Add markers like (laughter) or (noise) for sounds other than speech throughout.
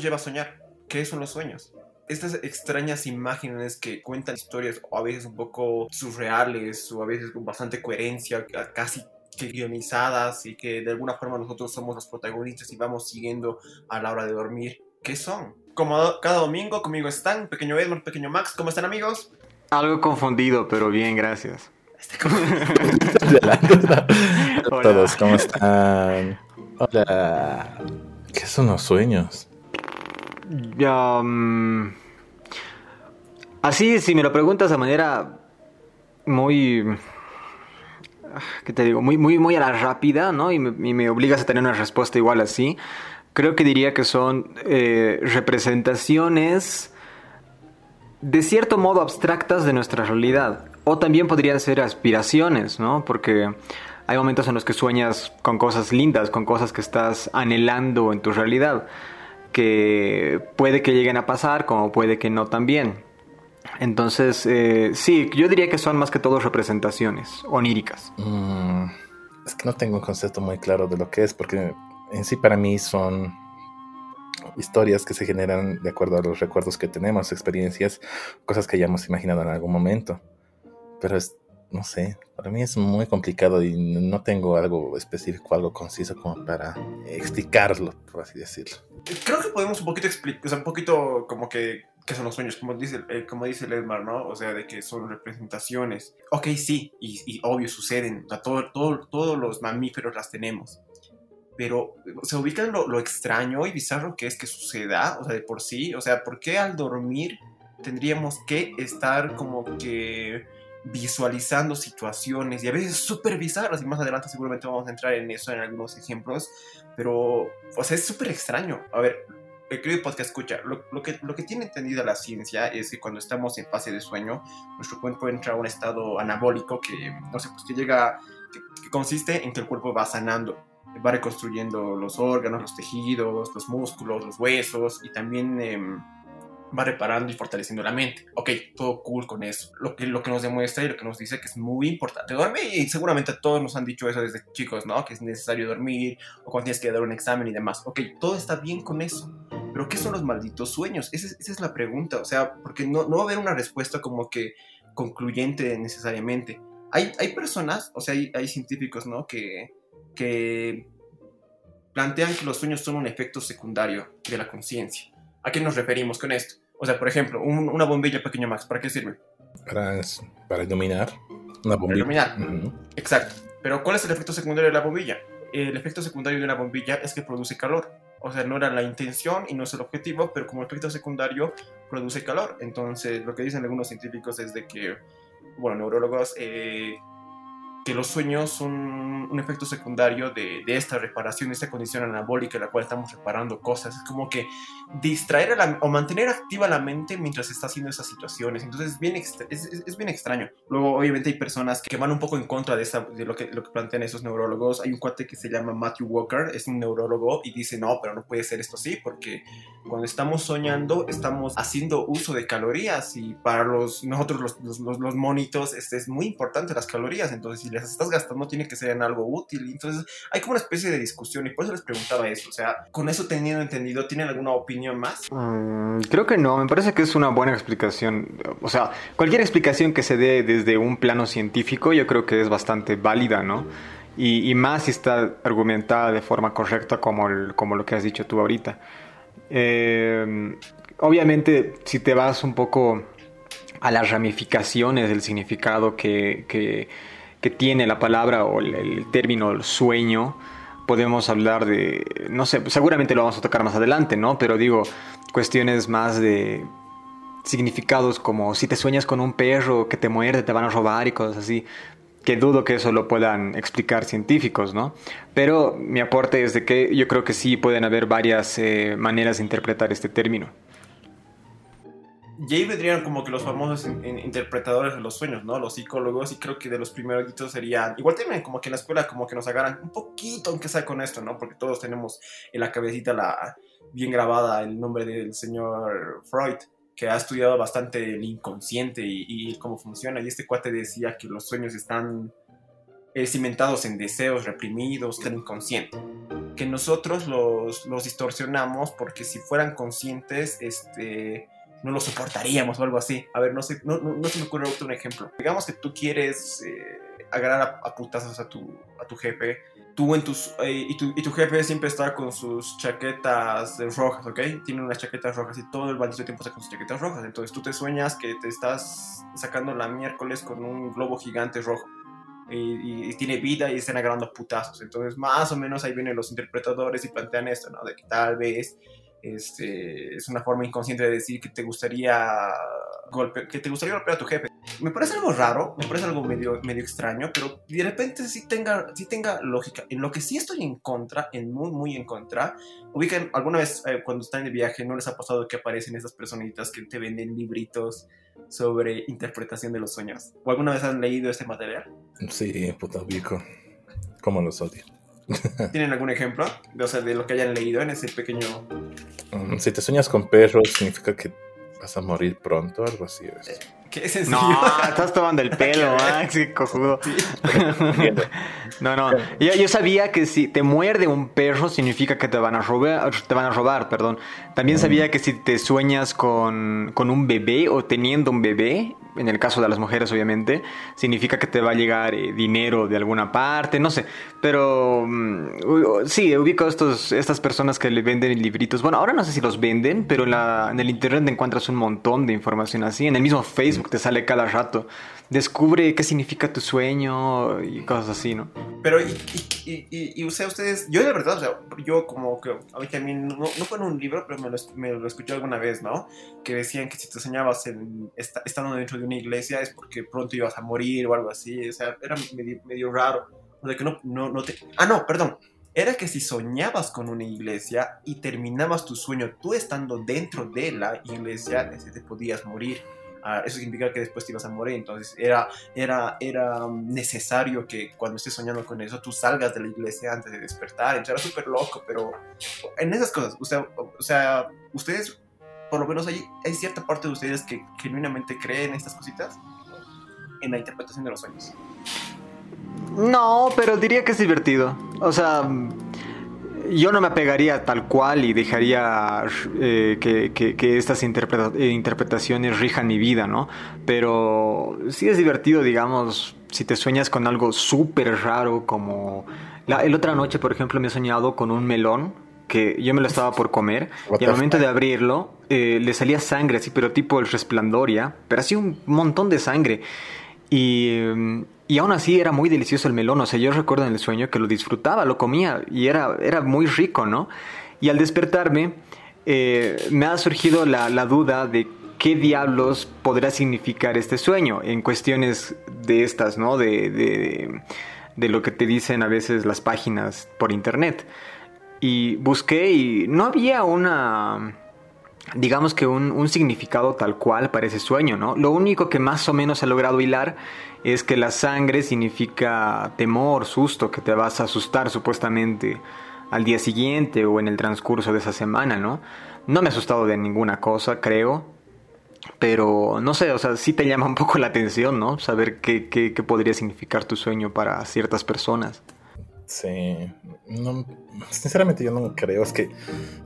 nos lleva a soñar? ¿Qué son los sueños? Estas extrañas imágenes que cuentan historias o a veces un poco surreales o a veces con bastante coherencia, casi que guionizadas y que de alguna forma nosotros somos los protagonistas y vamos siguiendo a la hora de dormir. ¿Qué son? Como cada domingo, conmigo están pequeño Edmund, pequeño Max. ¿Cómo están amigos? Algo confundido, pero bien, gracias. (laughs) Hola. Todos, ¿cómo están? Hola. ¿Qué son los sueños? Mm, así, si me lo preguntas de manera muy... ¿Qué te digo? Muy, muy, muy a la rápida, ¿no? Y me, obligas a tener una respuesta igual así. Creo que diría que son eh, representaciones de cierto modo abstractas de nuestra realidad. O también podrían ser aspiraciones, ¿no? Porque hay momentos en los que sueñas con cosas lindas, con cosas que estás anhelando en tu realidad, que puede que lleguen a pasar, como puede que no también. Entonces, eh, sí, yo diría que son más que todo representaciones oníricas. Mm, es que no tengo un concepto muy claro de lo que es, porque en sí para mí son historias que se generan de acuerdo a los recuerdos que tenemos, experiencias, cosas que hayamos imaginado en algún momento. Pero es, no sé, para mí es muy complicado y no tengo algo específico, algo conciso como para explicarlo, por así decirlo. Creo que podemos un poquito explicar, o sea, un poquito como que son los sueños, como dice, eh, como dice Ledmar, ¿no? O sea, de que son representaciones. Ok, sí, y, obvio suceden, o todo, todo, todos los mamíferos las tenemos, pero se ubica lo, lo, extraño y bizarro que es que suceda, o sea, de por sí, o sea, ¿por qué al dormir tendríamos que estar como que visualizando situaciones y a veces súper bizarras y más adelante seguramente vamos a entrar en eso en algunos ejemplos, pero, o sea, es súper extraño. A ver, el querido podcast escucha, lo, que, lo que tiene entendida la ciencia es que cuando estamos en fase de sueño, nuestro cuerpo entra a un estado anabólico que, no sé, pues que llega, que, consiste en que el cuerpo va sanando, va reconstruyendo los órganos, los tejidos, los músculos, los huesos y también... Eh, va reparando y fortaleciendo la mente. Ok, todo cool con eso. Lo que, lo que nos demuestra y lo que nos dice que es muy importante dormir. Y seguramente todos nos han dicho eso desde chicos, ¿no? Que es necesario dormir o cuando tienes que dar un examen y demás. Ok, todo está bien con eso. Pero ¿qué son los malditos sueños? Esa, es la pregunta. O sea, porque no, no va a haber una respuesta como que concluyente necesariamente. Hay, hay personas, o sea, hay, hay científicos, ¿no? Que, que plantean que los sueños son un efecto secundario de la conciencia. ¿A qué nos referimos con esto? O sea, por ejemplo, una bombilla pequeño Max, ¿para qué sirve? Para, para iluminar. Una bombilla. Para iluminar. Exacto. Pero ¿cuál es el efecto secundario de la bombilla? El efecto secundario de una bombilla es que produce calor. O sea, no era la intención y no es el objetivo, pero como efecto secundario produce calor. Entonces, lo que dicen algunos científicos es de que, bueno, neurólogos, eh, que los sueños son un efecto secundario de, de, esta reparación, de esta condición anabólica en la cual estamos reparando cosas. Es como que distraer o mantener activa la mente mientras está haciendo esas situaciones. Entonces es bien, es, es, bien extraño. Luego, obviamente, hay personas que van un poco en contra de, de lo, que, lo que plantean esos neurólogos. Hay un cuate que se llama Matthew Walker, es un neurólogo, y dice, no, pero no puede ser esto así, porque cuando estamos soñando, estamos haciendo uso de calorías y para los, nosotros los, los, los, monitos este, es muy importante las calorías. Entonces, si las estás gastando, tiene que ser en algo útil. Entonces, hay como una especie de discusión y por eso les preguntaba eso. O sea, con eso teniendo entendido, ¿tienen alguna opinión más? Mm, creo que no, me parece que es una buena explicación. O sea, cualquier explicación que se dé desde un plano científico, yo creo que es bastante válida, ¿no? Y, más si está argumentada de forma correcta como, el, como lo que has dicho tú ahorita. Eh, obviamente, si te vas un poco a las ramificaciones del significado que, que tiene la palabra o el, término sueño, podemos hablar de, no sé, seguramente lo vamos a tocar más adelante, ¿no? Pero digo, cuestiones más de significados como si te sueñas con un perro que te muerde, te van a robar y cosas así que dudo que eso lo puedan explicar científicos, ¿no? Pero mi aporte es de que yo creo que sí pueden haber varias eh, maneras de interpretar este término. Y ahí vendrían como que los famosos interpretadores de los sueños, ¿no? Los psicólogos, y creo que de los primeros serían, igual también como que en la escuela como que nos agarran un poquito, aunque sea con esto, ¿no? Porque todos tenemos en la cabecita la, bien grabada el nombre del señor Freud que ha estudiado bastante el inconsciente y, cómo funciona. Y este cuate decía que los sueños están eh, cimentados en deseos reprimidos, que inconsciente. Que nosotros los, los distorsionamos porque si fueran conscientes, este, no lo soportaríamos o algo así. A ver, no, sé, no, no, se me ocurre otro un ejemplo. Digamos que tú quieres eh, agarrar a, putazos a tu, a tu jefe. Tú en tus, eh, y, tu, y, tu, jefe siempre está con sus chaquetas rojas, ¿ok? Tiene unas chaquetas rojas y todo el maldito tiempo está con sus chaquetas rojas. Entonces tú te sueñas que te estás sacando la miércoles con un globo gigante rojo. Y, y, tiene vida y están agarrando putazos. Entonces, más o menos ahí vienen los interpretadores y plantean esto, ¿no? De que tal vez este, es una forma inconsciente de decir que te gustaría golpe, que te gustaría golpear a tu jefe. Me parece algo raro, me parece algo medio, extraño, pero de repente sí tenga, sí tenga lógica. En lo que sí estoy en contra, en muy, muy en contra, ubican alguna vez eh, cuando están de viaje, ¿no les ha pasado que aparecen esas personitas que te venden libritos sobre interpretación de los sueños? ¿O alguna vez han leído este material? Sí, puta bico. ¿Cómo los odio? (laughs) ¿Tienen algún ejemplo? O sea, de lo que hayan leído en ese pequeño... Mm, si te sueñas con perros, significa que vas a morir pronto, algo así. ¿es? ¿Qué sencillo? No, (laughs) estás tomando el pelo, Max, cojudo. (laughs) no, no. Yo, yo, sabía que si te muerde un perro significa que te van a robar, te van a robar, perdón. También sabía que si te sueñas con, con un bebé o teniendo un bebé, en el caso de las mujeres obviamente, significa que te va a llegar eh, dinero de alguna parte, no sé, pero mm, sí, ubico a estos, estas personas que le venden libritos, bueno, ahora no sé si los venden, pero en, la, en el internet encuentras un montón de información así, en el mismo Facebook te sale cada rato descubre qué significa tu sueño y cosas así, ¿no? Pero, y, y, y, y o sea, ustedes, yo de verdad, o sea, yo como que a mí también, no, no fue en un libro, pero me lo, me lo, escuché alguna vez, ¿no? Que decían que si te soñabas en, estando dentro de una iglesia es porque pronto ibas a morir o algo así, o sea, era medio, medio raro. O sea, que no, no, no te... Ah, no, perdón. Era que si soñabas con una iglesia y terminabas tu sueño tú estando dentro de la iglesia, te podías morir. Ah, eso significa que después te ibas a morir. Entonces era, era, era necesario que cuando estés soñando con eso, tú salgas de la iglesia antes de despertar. Entonces era súper loco, pero en esas cosas, usted, o sea, ustedes, por lo menos hay, hay cierta parte de ustedes que genuinamente creen en estas cositas, en la interpretación de los sueños. No, pero diría que es divertido. O sea yo no me apegaría tal cual y dejaría eh, que, estas eh, interpretaciones rijan mi vida, ¿no? Pero sí es divertido, digamos, si te sueñas con algo súper raro como... La, el otra noche, por ejemplo, me he soñado con un melón que yo me lo estaba por comer y al momento de abrirlo eh, le salía sangre así, pero tipo el resplandor ya, pero así un montón de sangre. Y, y aún así era muy delicioso el melón. O sea, yo recuerdo en el sueño que lo disfrutaba, lo comía y era, era muy rico, ¿no? Y al despertarme, eh, me ha surgido la, la, duda de qué diablos podrá significar este sueño en cuestiones de estas, ¿no? De, de, de lo que te dicen a veces las páginas por internet. Y busqué y no había una digamos que un, un, significado tal cual para ese sueño, ¿no? Lo único que más o menos he logrado hilar es que la sangre significa temor, susto, que te vas a asustar supuestamente al día siguiente o en el transcurso de esa semana, ¿no? No me he asustado de ninguna cosa, creo, pero no sé, o sea, sí te llama un poco la atención, ¿no? Saber qué, qué, qué podría significar tu sueño para ciertas personas. Sí, no, sinceramente yo no creo, es que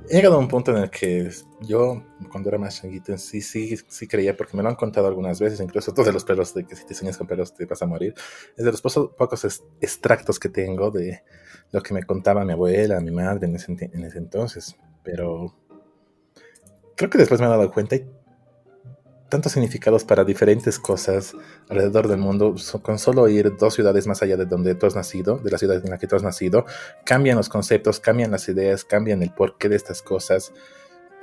he llegado a un punto en el que yo, cuando era más changuito, sí, sí, sí creía, porque me lo han contado algunas veces, incluso todos los perros, de que si te sueñas con perros te vas a morir, es de los pocos extractos que tengo de lo que me contaba mi abuela, mi madre en ese, en ese entonces, pero creo que después me he dado cuenta y tantos significados para diferentes cosas alrededor del mundo, con solo ir dos ciudades más allá de donde tú has nacido, de la ciudad en la que tú has nacido, cambian los conceptos, cambian las ideas, cambian el porqué de estas cosas.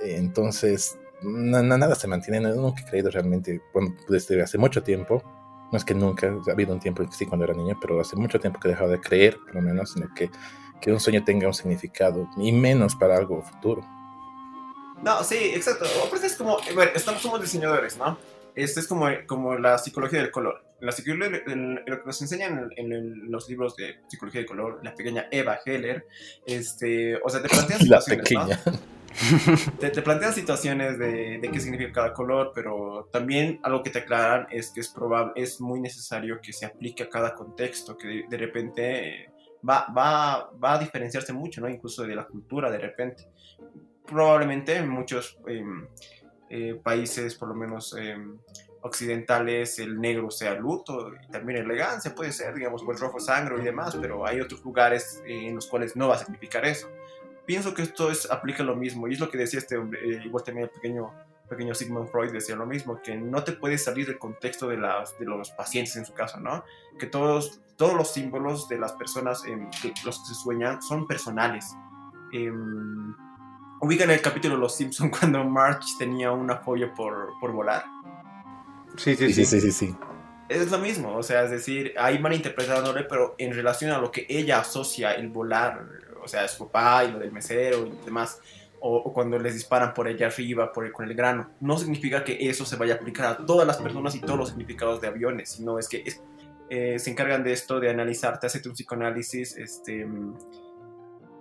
Entonces, nada se mantiene, nunca he creído realmente, desde hace mucho tiempo, no es que nunca, ha habido un tiempo que sí cuando era niño, pero hace mucho tiempo que he dejado de creer, por lo menos, en que, que un sueño tenga un significado, y menos para algo futuro. No, sí, exacto. Aparte es como, bueno, estamos como diseñadores, ¿no? Esto es como, como la psicología del color. La psicología, lo que nos enseñan en, los libros de psicología del color, la pequeña Eva Heller, este, o sea, te plantean (laughs) situaciones, La pequeña. (laughs) te, te, plantean situaciones de, de, qué significa cada color, pero también algo que te aclaran es que es probable, es muy necesario que se aplique a cada contexto, que de, de repente va, va, va, a diferenciarse mucho, ¿no? Incluso de la cultura, de repente. Probablemente en muchos eh, eh, países, por lo menos eh, occidentales, el negro sea luto y también elegancia, puede ser, digamos, o el rojo sangre y demás, pero hay otros lugares en los cuales no va a significar eso pienso que esto es, aplica lo mismo, y es lo que decía este hombre, eh, igual también el pequeño, pequeño Sigmund Freud decía lo mismo, que no te puedes salir del contexto de, los pacientes en su caso, ¿no? Que todos, todos los símbolos de las personas, eh, los que se sueñan, son personales. Eh, ubican el capítulo de Los Simpsons (laughs) cuando March tenía una fobia por, por volar. Sí sí sí, sí, sí, sí, Es lo mismo, o sea, es decir, ahí van interpretándole, pero en relación a lo que ella asocia el volar, o sea, su papá y lo del mesero y demás, o, cuando les disparan por allá arriba, por el, con el grano, no significa que eso se vaya a aplicar a todas las personas y todos los significados de aviones, sino es que eh, se encargan de esto, de analizarte, hacerte un psicoanálisis, este,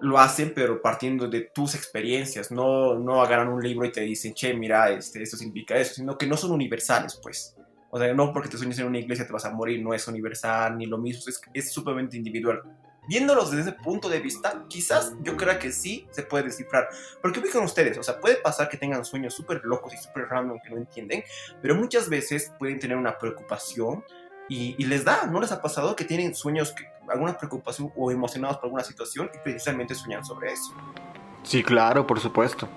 lo hacen, pero partiendo de tus experiencias, no, no agarran un libro y te dicen, che, mira, este, esto significa eso, sino que no son universales, pues. O sea, no porque te sueñes en una iglesia te vas a morir, no es universal ni lo mismo, es, súper individual viéndolos desde ese punto de vista, quizás yo crea que sí se puede descifrar. Porque fijan ustedes, o sea, puede pasar que tengan sueños súper locos y súper random que no entienden, pero muchas veces pueden tener una preocupación y, les da, ¿no les ha pasado que tienen sueños, que, alguna preocupación o emocionados por alguna situación y precisamente sueñan sobre eso? Sí, claro, por supuesto.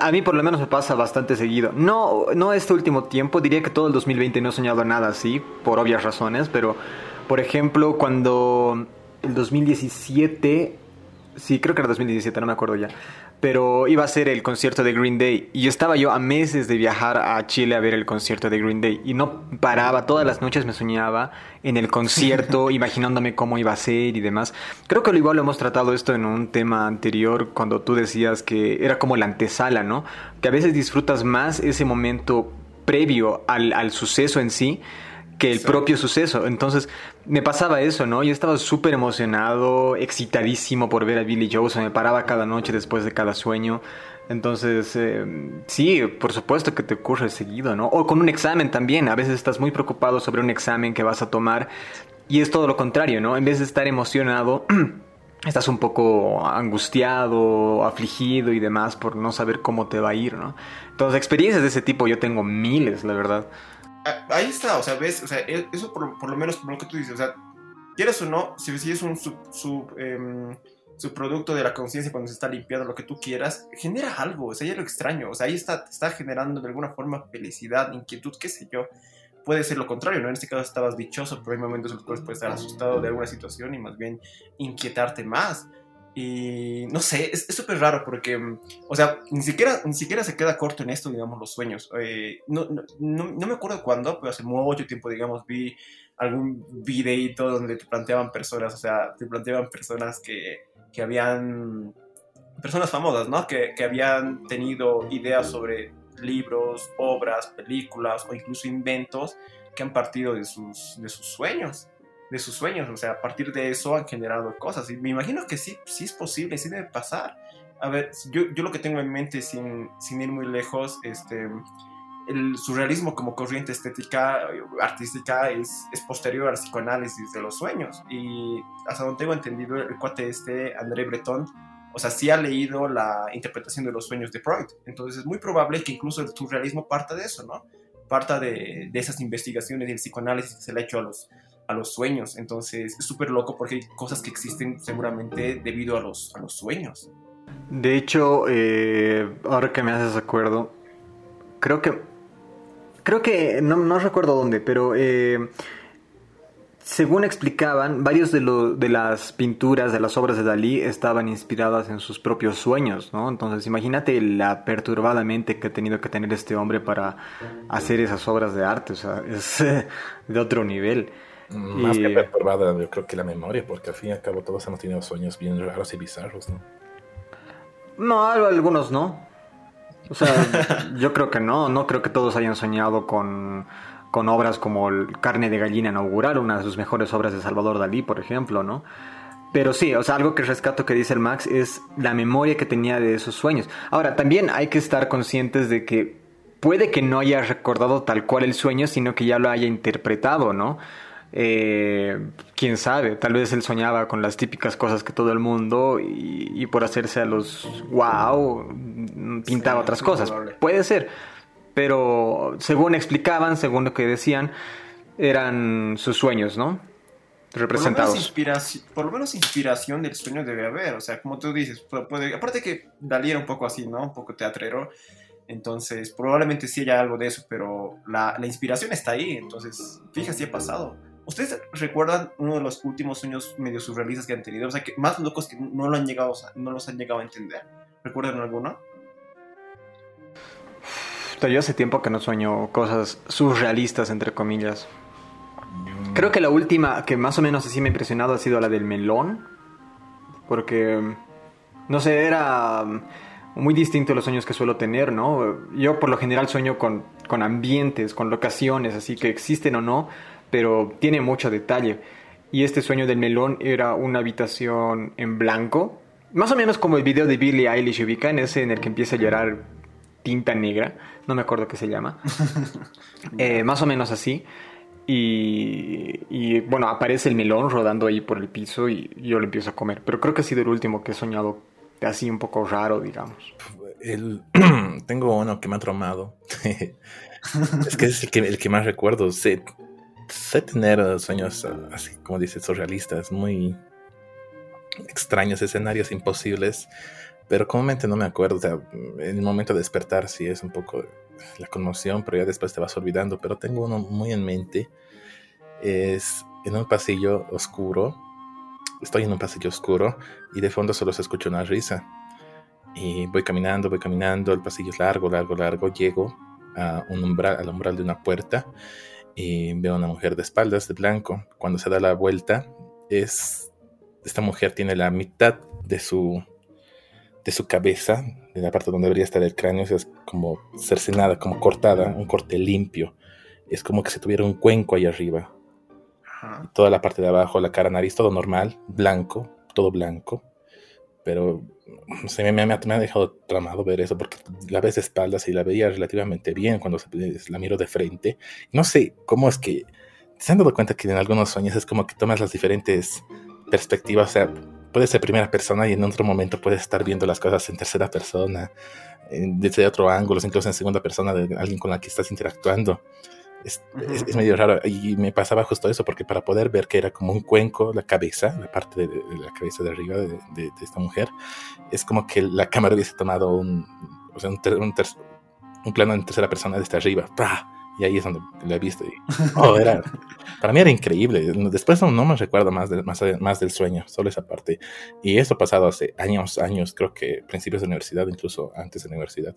A mí por lo menos me pasa bastante seguido. No, no este último tiempo, diría que todo el 2020 no he soñado nada así, por obvias razones, pero por ejemplo cuando el 2017, sí, creo que era 2017, no me acuerdo ya, pero iba a ser el concierto de Green Day y estaba yo a meses de viajar a Chile a ver el concierto de Green Day y no paraba, todas las noches me soñaba en el concierto, (laughs) imaginándome cómo iba a ser y demás. Creo que lo igual lo hemos tratado esto en un tema anterior cuando tú decías que era como la antesala, ¿no? Que a veces disfrutas más ese momento previo al, al suceso en sí que el propio suceso. Entonces, me pasaba eso, ¿no? Yo estaba súper emocionado, excitadísimo por ver a Billy Joe, se me paraba cada noche después de cada sueño. Entonces, eh, sí, por supuesto que te ocurre seguido, ¿no? O con un examen también, a veces estás muy preocupado sobre un examen que vas a tomar y es todo lo contrario, ¿no? En vez de estar emocionado, (clears throat) estás un poco angustiado, afligido y demás por no saber cómo te va a ir, ¿no? Entonces, experiencias de ese tipo yo tengo miles, la verdad. Ah, ahí está, o sea, ves, o sea, e, eso por, por lo menos por lo que tú dices, o sea, quieres o no, si, si es un sub, em, subproducto de la conciencia cuando se está limpiando lo que tú quieras, genera algo, o sea, ya lo extraño, o sea, ahí está, está generando de alguna forma felicidad, inquietud, qué sé yo. Puede ser lo contrario, ¿no? En este caso estabas dichoso, pero hay momentos en los cuales puedes estar asustado de alguna situación y más bien inquietarte más. Y no sé, es súper raro porque, mm, o sea, ni siquiera, ni siquiera se queda corto en esto, digamos, los sueños. Eh, no, no, no, me acuerdo cuándo, pero hace mucho tiempo, digamos, vi algún videito donde te planteaban personas, o sea, te planteaban personas que, que habían, personas famosas, ¿no? Que, que habían tenido ideas sobre libros, obras, películas o incluso inventos que han partido de sus, de sus sueños de sus sueños, o sea, a partir de eso han generado cosas. Y me imagino que sí, sí es posible, sí debe pasar. A ver, yo, yo lo que tengo en mente, sin, sin ir muy lejos, este, el surrealismo como corriente estética, artística, es, es posterior al psicoanálisis de los sueños. Y hasta donde tengo entendido, el cuate este, André Breton, o sea, sí ha leído la interpretación de los sueños de Freud. Entonces es muy probable que incluso el surrealismo parta de eso, ¿no? Parta de, de esas investigaciones y el psicoanálisis que se le ha hecho a los, a los sueños. Entonces es súper loco porque hay cosas que existen seguramente debido a los, a los sueños. De hecho, eh, ahora que me haces acuerdo, creo que... Creo que, no, no recuerdo dónde, pero eh, según explicaban, varios de, lo, de las pinturas, de las obras de Dalí estaban inspiradas en sus propios sueños, ¿no? Entonces imagínate la perturbada mente que ha tenido que tener este hombre para hacer esas obras de arte, o sea, es (laughs) de otro nivel. Más que perturbada, yo creo que la memoria, porque al fin y al cabo todos hemos tenido sueños bien raros y bizarros, ¿no? No, algunos no. O sea, (laughs) yo creo que no, no creo que todos hayan soñado con, con obras como el Carne de Gallina Inaugural, una de sus mejores obras de Salvador Dalí, por ejemplo, ¿no? Pero sí, o sea, algo que rescato que dice el Max es la memoria que tenía de esos sueños. Ahora, también hay que estar conscientes de que puede que no haya recordado tal cual el sueño, sino que ya lo haya interpretado, ¿no? Eh, quién sabe, tal vez él soñaba con las típicas cosas que todo el mundo y, por hacerse a los wow pintaba otras cosas. Puede ser, pero según explicaban, según lo que decían, eran sus sueños, ¿no? Representados. Por lo, menos inspiración del sueño debe haber, o sea, como tú dices, puede, aparte que Dalí era un poco así, ¿no? Un poco teatrero. Entonces, probablemente sí haya algo de eso, pero la, la inspiración está ahí. Entonces, fíjate si ha pasado. ¿Ustedes recuerdan uno de los últimos sueños medio surrealistas que han tenido? O sea, que más locos que no, lo han llegado, no los han llegado a entender. ¿Recuerdan alguno? Yo hace tiempo que no sueño cosas surrealistas, entre comillas. Creo que la última que más o menos así me ha impresionado ha sido la del melón. Porque, no sé, era muy distinto a los sueños que suelo tener, ¿no? Yo por lo general sueño con, con ambientes, con locaciones, así que existen o no pero tiene mucho detalle. Y este sueño del melón era una habitación en blanco, más o menos como el video de Billie Eilish en ese en el que empieza a llorar tinta negra, no me acuerdo qué se llama, (laughs) eh, más o menos así. Y, bueno, aparece el melón rodando ahí por el piso y yo lo empiezo a comer. Pero creo que ha sido el último que he soñado así un poco raro, digamos. El, (clears throat) tengo uno que me ha traumado. (laughs) es que es el que, el que más recuerdo. Sé tener sueños así, como dices, surrealistas, muy extraños, escenarios imposibles, pero comúnmente no me acuerdo. O sea, en el momento de despertar sí es un poco la conmoción, pero ya después te vas olvidando. Pero tengo uno muy en mente. Es en un pasillo oscuro. Estoy en un pasillo oscuro y de fondo solo se escucha una risa. Y voy caminando, voy caminando, el pasillo es largo, largo, largo. Llego a un umbral, al umbral de una puerta y veo a una mujer de espaldas de blanco. Cuando se da la vuelta, es esta mujer tiene la mitad de su de su cabeza, de la parte donde debería estar el cráneo, es como cercenada, como cortada, un corte limpio. Es como que se tuviera un cuenco ahí arriba. Toda la parte de abajo, la cara, nariz, todo normal, blanco, todo blanco. Pero se me, me, ha dejado tramado ver eso porque la ves de espaldas y la veía relativamente bien cuando la miro de frente. No sé cómo es que se han dado cuenta que en algunos sueños es como que tomas las diferentes perspectivas. O sea, puede ser primera persona y en otro momento puedes estar viendo las cosas en tercera persona, desde otro ángulo, incluso en segunda persona de alguien con la que estás interactuando. Es, medio raro. Y me pasaba justo eso, porque para poder ver que era como un cuenco, la cabeza, la parte de, la cabeza de arriba de, esta mujer, es como que la cámara hubiese tomado un, o sea, un, un, plano en tercera persona desde arriba. Y ahí es donde la he visto. Oh, (laughs) era, para mí era increíble. Después no, me recuerdo más, más, más del sueño, solo esa parte. Y esto pasado hace años, años, creo que principios de universidad, incluso antes de universidad.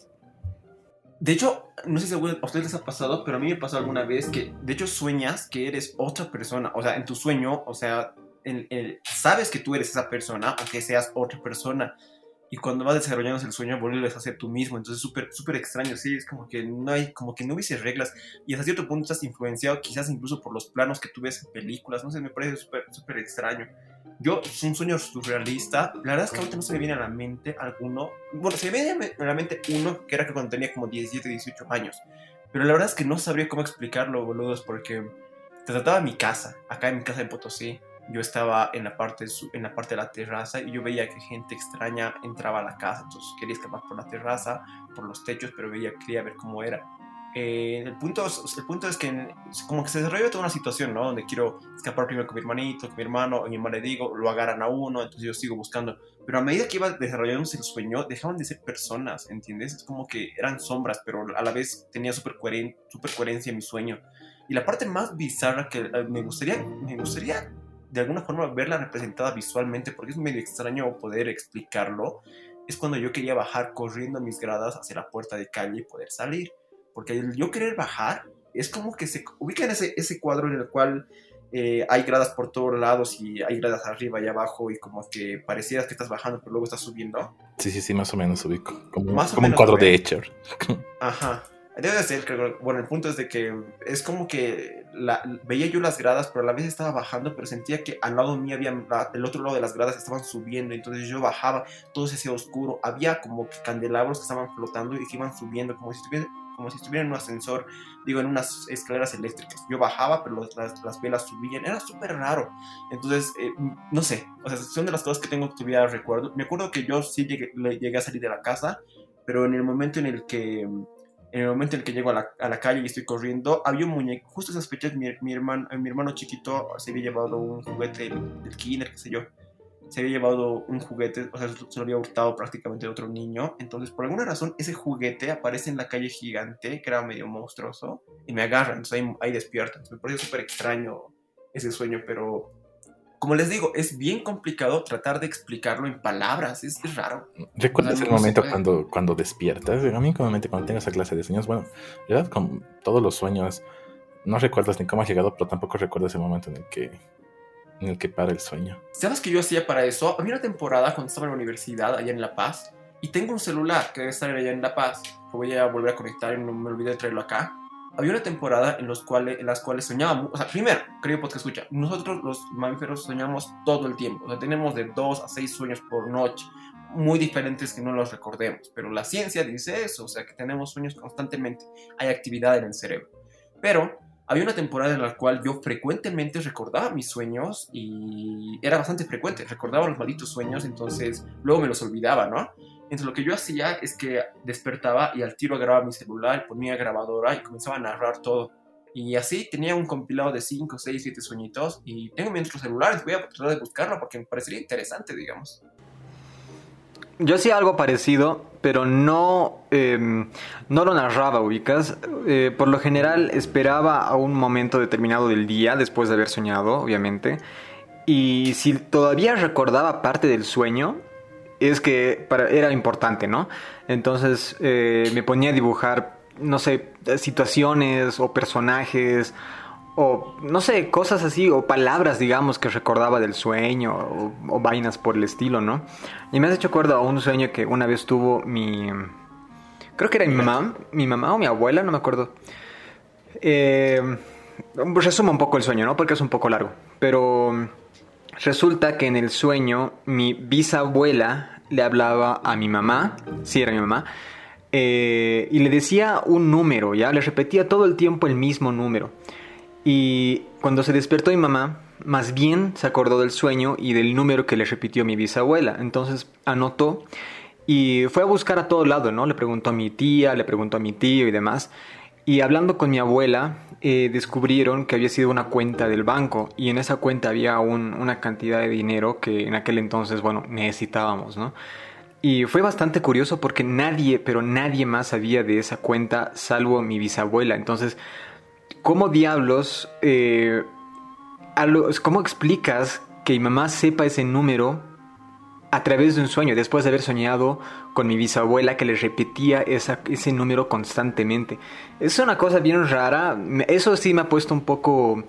De hecho, no sé si a ustedes les ha pasado, pero a mí me pasó alguna vez que, de hecho, sueñas que eres otra persona. O sea, en tu sueño, o sea, sabes que tú eres esa persona, aunque seas otra persona. Y cuando vas desarrollando el sueño, vuelves a ser tú mismo. Entonces, súper, súper extraño, sí. Es como que no hay, como que no hubiese reglas. Y hasta cierto punto estás influenciado, quizás incluso por los planos que tú ves en películas. No sé, me parece súper, súper extraño. Yo, es un sueño surrealista. La verdad es que ahorita no se me viene a la mente alguno. Bueno, se me viene a la mente uno que era que cuando tenía como 17, 18 años. Pero la verdad es que no sabría cómo explicarlo, boludos, porque te trataba mi casa, acá en mi casa de Potosí. Yo estaba en la, parte, en la parte de la terraza y yo veía que gente extraña entraba a la casa. Entonces quería escapar por la terraza, por los techos, pero veía, quería ver cómo era. Eh, el, punto, el punto es que como que se desarrolla toda una situación, ¿no? Donde quiero escapar primero con mi hermanito, con mi hermano, a mi hermano le digo, lo agarran a uno, entonces yo sigo buscando. Pero a medida que iba desarrollándose el sueño, dejaban de ser personas, ¿entiendes? Es como que eran sombras, pero a la vez tenía súper super coherencia en mi sueño. Y la parte más bizarra que eh, me gustaría, me gustaría de alguna forma verla representada visualmente, porque es medio extraño poder explicarlo, es cuando yo quería bajar corriendo mis gradas hacia la puerta de calle y poder salir. Porque el yo querer bajar es como que se ubica en ese, ese cuadro en el cual eh, hay gradas por todos lados y hay gradas arriba y abajo y como que parecieras que estás bajando pero luego estás subiendo. Sí, sí, sí, más o menos ubico. Como, como un cuadro de Etcher. (laughs) Ajá. Debe de ser, creo. Bueno, el punto es de que es como que la, veía yo las gradas, pero a la vez estaba bajando, pero sentía que al lado mío había, el otro lado de las gradas estaban subiendo, entonces yo bajaba, todo se hacía oscuro, había como que candelabros que estaban flotando y que iban subiendo, como si estuviera, como si estuviera en un ascensor, digo, en unas escaleras eléctricas. Yo bajaba, pero las, las velas subían, era súper raro. Entonces, eh, no sé, o sea, son de las cosas que tengo todavía recuerdo. Me acuerdo que yo sí llegué, llegué a salir de la casa, pero en el momento en el que en el momento en el que llego a la, a la, calle y estoy corriendo, había un muñeco, justo esas fechas mi, mi, hermano, mi hermano chiquito se había llevado un juguete del, del kinder, qué sé yo, se había llevado un juguete, o sea, se lo había hurtado prácticamente de otro niño, entonces por alguna razón ese juguete aparece en la calle gigante, que era medio monstruoso, y me agarra, entonces ahí, ahí despierto, entonces me parece súper extraño ese sueño, pero como les digo, es bien complicado tratar de explicarlo en palabras, es, es raro. ¿Recuerdas el momento cuando, cuando despiertas? A mí, comúnmente, cuando tengo esa clase de sueños, bueno, verdad, con todos los sueños, no recuerdas ni cómo has llegado, pero tampoco recuerdas el momento en el que en el que para el sueño. ¿Sabes qué yo hacía para eso? Había una temporada cuando estaba en la universidad, allá en La Paz, y tengo un celular que debe estar allá en La Paz, lo voy a volver a conectar y no me olvidé de traerlo acá había una temporada en, los cuales, en las cuales soñábamos, o sea, primero, querido podcast escucha, nosotros los mamíferos soñamos todo el tiempo, o sea, tenemos de dos a seis sueños por noche, muy diferentes que no los recordemos, pero la ciencia dice eso, o sea, que tenemos sueños constantemente, hay actividad en el cerebro. Pero había una temporada en la cual yo frecuentemente recordaba mis sueños y era bastante frecuente, recordaba los malditos sueños, entonces luego me los olvidaba, ¿no? Entonces lo que yo hacía es que despertaba y al tiro grababa mi celular, ponía grabadora y comenzaba a narrar todo. Y así tenía un compilado de 5, 6, 7 sueñitos y tengo mi otros celulares, voy a tratar de buscarlo porque me parecería interesante, digamos. Yo hacía algo parecido, pero no, eh, no lo narraba, ubicas. Eh, por lo general esperaba a un momento determinado del día, después de haber soñado, obviamente. Y si todavía recordaba parte del sueño, es que era importante, ¿no? Entonces eh, me ponía a dibujar, no sé, situaciones o personajes o no sé, cosas así, o palabras, digamos, que recordaba del sueño, o, vainas por el estilo, ¿no? Y me has hecho acuerdo a un sueño que una vez tuvo mi... Creo que era mi mamá, mi mamá o mi abuela, no me acuerdo. Eh, resumo un poco el sueño, ¿no? Porque es un poco largo. Pero resulta que en el sueño mi bisabuela le hablaba a mi mamá, sí era mi mamá, eh, y le decía un número, ¿ya? Le repetía todo el tiempo el mismo número. Y cuando se despertó mi mamá, más bien se acordó del sueño y del número que le repitió mi bisabuela. Entonces anotó y fue a buscar a todo lado, ¿no? Le preguntó a mi tía, le preguntó a mi tío y demás. Y hablando con mi abuela, eh, descubrieron que había sido una cuenta del banco y en esa cuenta había una cantidad de dinero que en aquel entonces, bueno, necesitábamos, ¿no? Y fue bastante curioso porque nadie, pero nadie más sabía de esa cuenta salvo mi bisabuela. Entonces, ¿cómo diablos, eh, cómo explicas que mi mamá sepa ese número a través de un sueño, después de haber soñado con mi bisabuela que le repetía ese número constantemente? Es una cosa bien rara, eso sí me ha puesto un poco...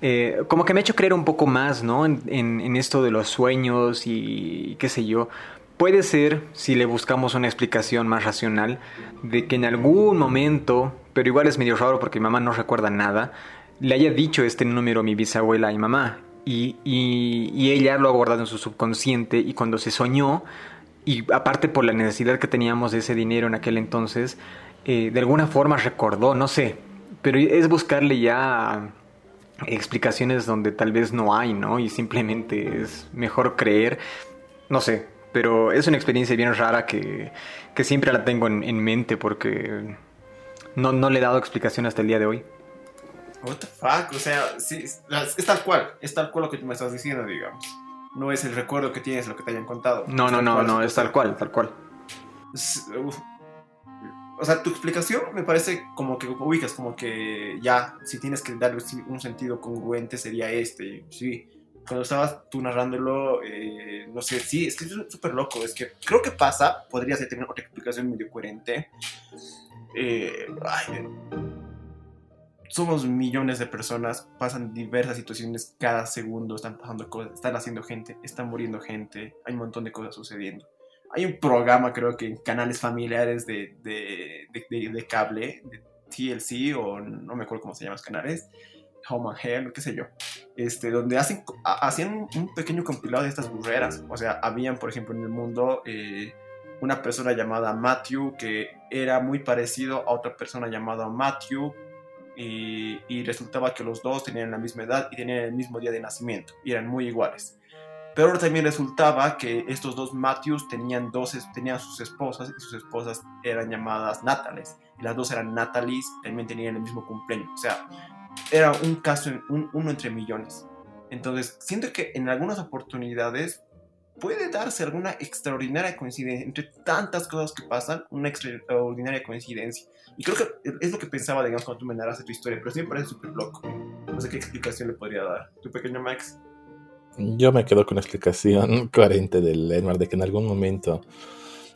Eh, como que me ha hecho creer un poco más, ¿no? En, en, esto de los sueños y qué sé yo. Puede ser, si le buscamos una explicación más racional, de que en algún momento pero igual es medio raro porque mi mamá no recuerda nada, le haya dicho este número a mi bisabuela y mamá. Y, y, ella lo ha guardado en su subconsciente y cuando se soñó, y aparte por la necesidad que teníamos de ese dinero en aquel entonces, eh, de alguna forma recordó, no sé, pero es buscarle ya explicaciones donde tal vez no hay, ¿no? Y simplemente es mejor creer, no sé, pero es una experiencia bien rara que, que siempre la tengo en, en mente porque no, no le he dado explicación hasta el día de hoy. What the fuck, o sea, sí, es, tal cual, es tal cual lo que tú me estás diciendo, digamos. No es el recuerdo que tienes, lo que te hayan contado. No, no, no, no, es tal cual, tal cual. o sea, tu explicación me parece como que ubicas, como que ya, si tienes que darle un sentido congruente sería este, sí. Cuando estabas tú narrándolo, eh, no sé, sí, es que es súper loco, es que creo que pasa, podría ser tener otra explicación medio coherente, eh, somos millones de personas, pasan diversas situaciones cada segundo, están pasando cosas, están haciendo gente, están muriendo gente, hay un montón de cosas sucediendo. hay un programa, creo que en canales familiares de, de, de, cable, de TLC, o no me acuerdo cómo se llaman los canales, Home and Hair, qué sé yo, este, donde hacen, hacían un pequeño compilado de estas burreras. O sea, habían, por ejemplo, en el mundo eh, una persona llamada Matthew que era muy parecido a otra persona llamada Matthew. Y, resultaba que los dos tenían la misma edad y tenían el mismo día de nacimiento y eran muy iguales. Pero también resultaba que estos dos Matthews tenían, dos, tenían sus esposas y sus esposas eran llamadas Natales. Y las dos eran Natalies, también tenían el mismo cumpleaños. O sea, era un caso, uno entre millones. Entonces, siento que en algunas oportunidades puede darse alguna extraordinaria coincidencia entre tantas cosas que pasan, una extraordinaria coincidencia. Y creo que es lo que pensaba, digamos, cuando tú me narraste tu historia, pero sí me parece súper loco. No sé qué explicación le podría dar. ¿Tu pequeño Max? Yo me quedo con la explicación (laughs) coherente del Edmar de que en algún momento.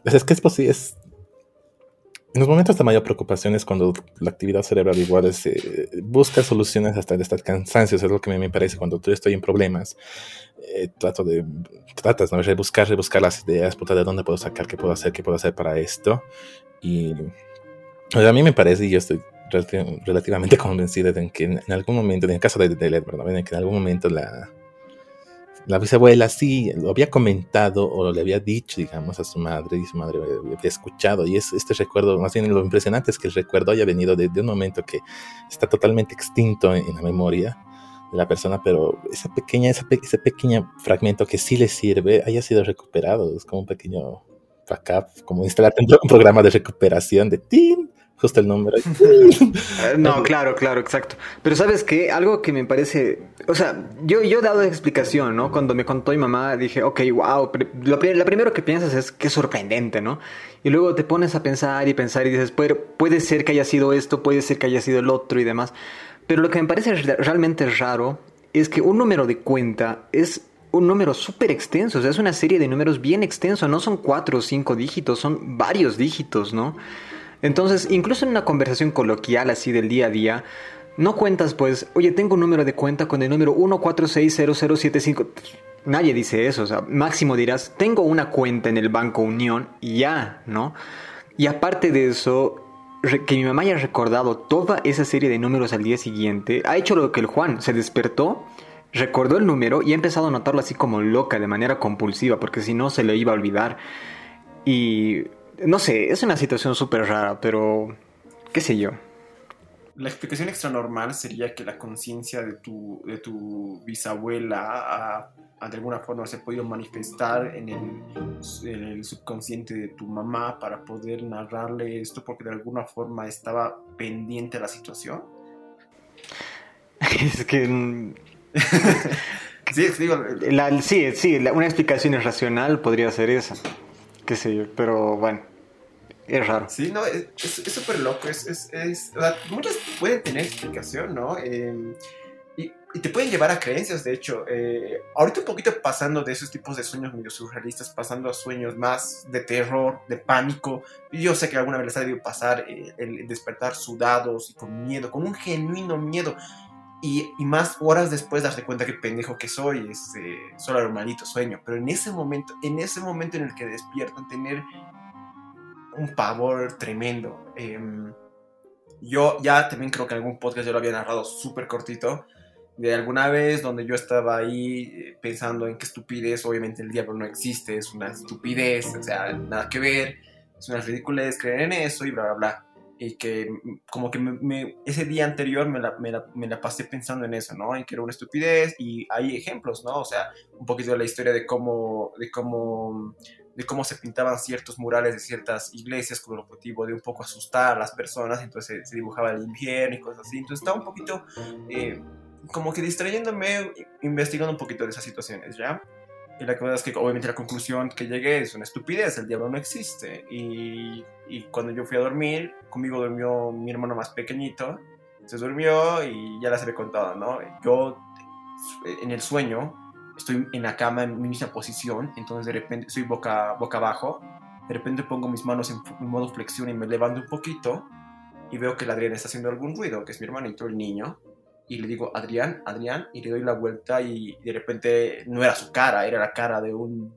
Es que es posible. En los momentos de mayor preocupación es cuando la actividad cerebral igual es, eh, busca soluciones hasta el estar cansancio, es lo que me, parece cuando tú estoy en problemas. Eh, trato de, tratas ¿no? de buscar, buscar las ideas, puta, de dónde puedo sacar, qué puedo hacer, qué puedo hacer para esto. Y a mí me parece, y yo estoy relativamente (laughs) convencido de que en, algún momento, en el caso de, de Led, en que en algún momento la, la bisabuela sí lo había comentado o le había dicho, digamos, a su madre y su madre lo había escuchado. Y es este recuerdo, más bien lo impresionante es que el recuerdo haya venido de, un momento que está totalmente extinto en, la memoria de la persona, pero esa pequeña, ese pequeño fragmento que sí le sirve haya sido recuperado. Es como un pequeño backup, como instalar un programa de recuperación de ¡tin! Justo el nombre. (laughs) Eh, no, claro, claro, exacto. Pero sabes qué, algo que me parece, o sea, yo, yo he dado explicación, ¿no? Cuando me contó mi mamá, dije, ok, wow, lo, primero que piensas es que es sorprendente, ¿no? Y luego te pones a pensar y pensar y dices, puede, puede ser que haya sido esto, puede ser que haya sido el otro y demás. Pero lo que me parece realmente raro es que un número de cuenta es un número súper extenso, o sea, es una serie de números bien extenso, no son cuatro o cinco dígitos, son varios dígitos, ¿no? Entonces, incluso en una conversación coloquial así del día a día, no cuentas pues, oye, tengo un número de cuenta con el número 1460075. Nadie dice eso, o sea, máximo dirás, tengo una cuenta en el Banco Unión y ya, ¿no? Y aparte de eso, que mi mamá haya recordado toda esa serie de números al día siguiente, ha hecho lo que el Juan se despertó, recordó el número y ha empezado a notarlo así como loca, de manera compulsiva, porque si no se le iba a olvidar. Y no sé, es una situación súper rara, pero qué sé yo. La explicación extra normal sería que la conciencia de tu, de tu bisabuela de alguna forma se ha podido manifestar en el, subconsciente de tu mamá para poder narrarle esto porque de alguna forma estaba pendiente de la situación. (laughs) es que... Mm, (laughs) sí, digo, sí, sí, una explicación irracional podría ser esa qué sé yo, pero bueno, es raro. Sí, no, es súper loco, es, es, es muchas pueden tener explicación, ¿no? Em, y, y, te pueden llevar a creencias, de hecho. Eh, ahorita un poquito pasando de esos tipos de sueños medio surrealistas, pasando a sueños más de terror, de pánico. Y yo sé que alguna vez les ha debido pasar eh, el despertar sudados y con miedo, con un genuino miedo. Y, más horas después darte cuenta que pendejo que soy, es eh, solo hermanito sueño. Pero en ese momento, en ese momento en el que despiertan, tener un pavor tremendo. Em, yo ya también creo que en algún podcast yo lo había narrado súper cortito. De alguna vez donde yo estaba ahí eh, pensando en qué estupidez, obviamente el diablo no existe, es una estupidez, o sea, nada que ver, es una ridiculez creer en eso y bla, bla, bla y que mm, como que me, ese día anterior me la, me, la, me la, pasé pensando en eso, ¿no? En que era una estupidez y hay ejemplos, ¿no? O sea, un poquito de la historia de cómo, de cómo, de cómo se pintaban ciertos murales de ciertas iglesias con el objetivo de un poco asustar a las personas, entonces se, dibujaba el infierno y cosas así, entonces estaba un poquito eh, como que distrayéndome, investigando un poquito de esas situaciones, ¿ya? Y la verdad es que obviamente la conclusión que llegué es una estupidez, el diablo no existe. Y, y, cuando yo fui a dormir, conmigo durmió mi hermano más pequeñito, se durmió y ya les había contado, ¿no? Yo en el sueño estoy en la cama en mi misma posición, entonces de repente soy boca, boca abajo, de repente pongo mis manos en, en modo flexión y me levanto un poquito y veo que la Adriana está haciendo algún ruido, que es mi hermanito, el niño, y le digo, Adrián, Adrián, y le doy la vuelta y de repente no era su cara, era la cara de un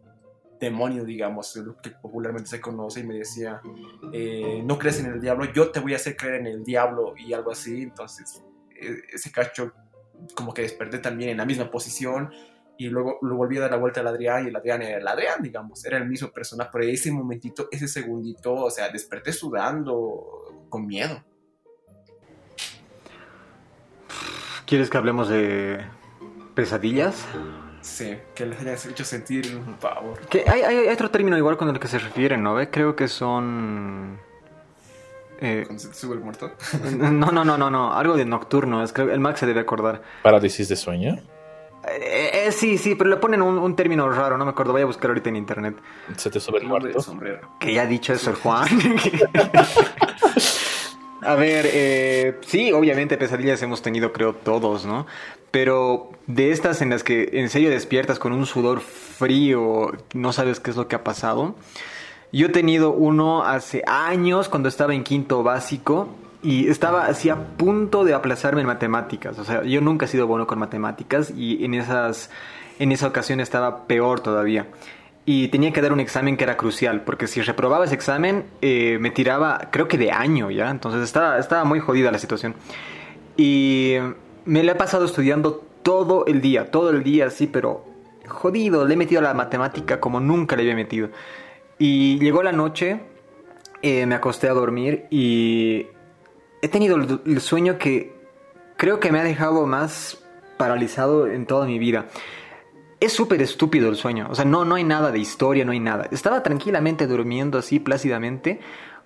demonio, digamos, que popularmente se conoce, y me decía, eh, no crees en el diablo, yo te voy a hacer creer en el diablo y algo así. Entonces, e, ese cacho como que desperté también en la misma posición y luego lo volví a dar la vuelta al Adrián y el Adrián era el Adrián, digamos, era el mismo persona, pero ese momentito, ese segundito, o sea, desperté sudando con miedo. ¿Quieres que hablemos de pesadillas? Sí, que les hayas hecho sentir un pavor. Que hay, hay, otro término igual con el que se refieren, ¿no? Creo que son... Eh... ¿Cuando se te sube el muerto? (laughs) no, no, no, no, no, algo de nocturno, es que el Max se debe acordar. ¿Parálisis de sueño? Eh, eh, sí, sí, pero le ponen un, término raro, no me acuerdo, voy a buscar ahorita en internet. ¿Se te sube el muerto? Que ya ha dicho eso el Juan. (laughs) (laughs) A ver, eh, sí, obviamente pesadillas hemos tenido, creo, todos, ¿no? Pero de estas en las que en serio despiertas con un sudor frío, no sabes qué es lo que ha pasado. Yo he tenido uno hace años cuando estaba en quinto básico y estaba así a punto de aplazarme en matemáticas. O sea, yo nunca he sido bueno con matemáticas y en, esas, en esa ocasión estaba peor todavía y tenía que dar un examen que era crucial, porque si reprobaba ese examen eh, me tiraba, creo que de año ya, entonces estaba, estaba muy jodida la situación. Y me la he pasado estudiando todo el día, todo el día, sí, pero jodido, le he metido a la matemática como nunca le había metido. Y llegó la noche, eh, me acosté a dormir y he tenido el sueño que creo que me ha dejado más paralizado en toda mi vida es súper estúpido el sueño. O sea, no, no hay nada de historia, no hay nada. Estaba tranquilamente durmiendo así plácidamente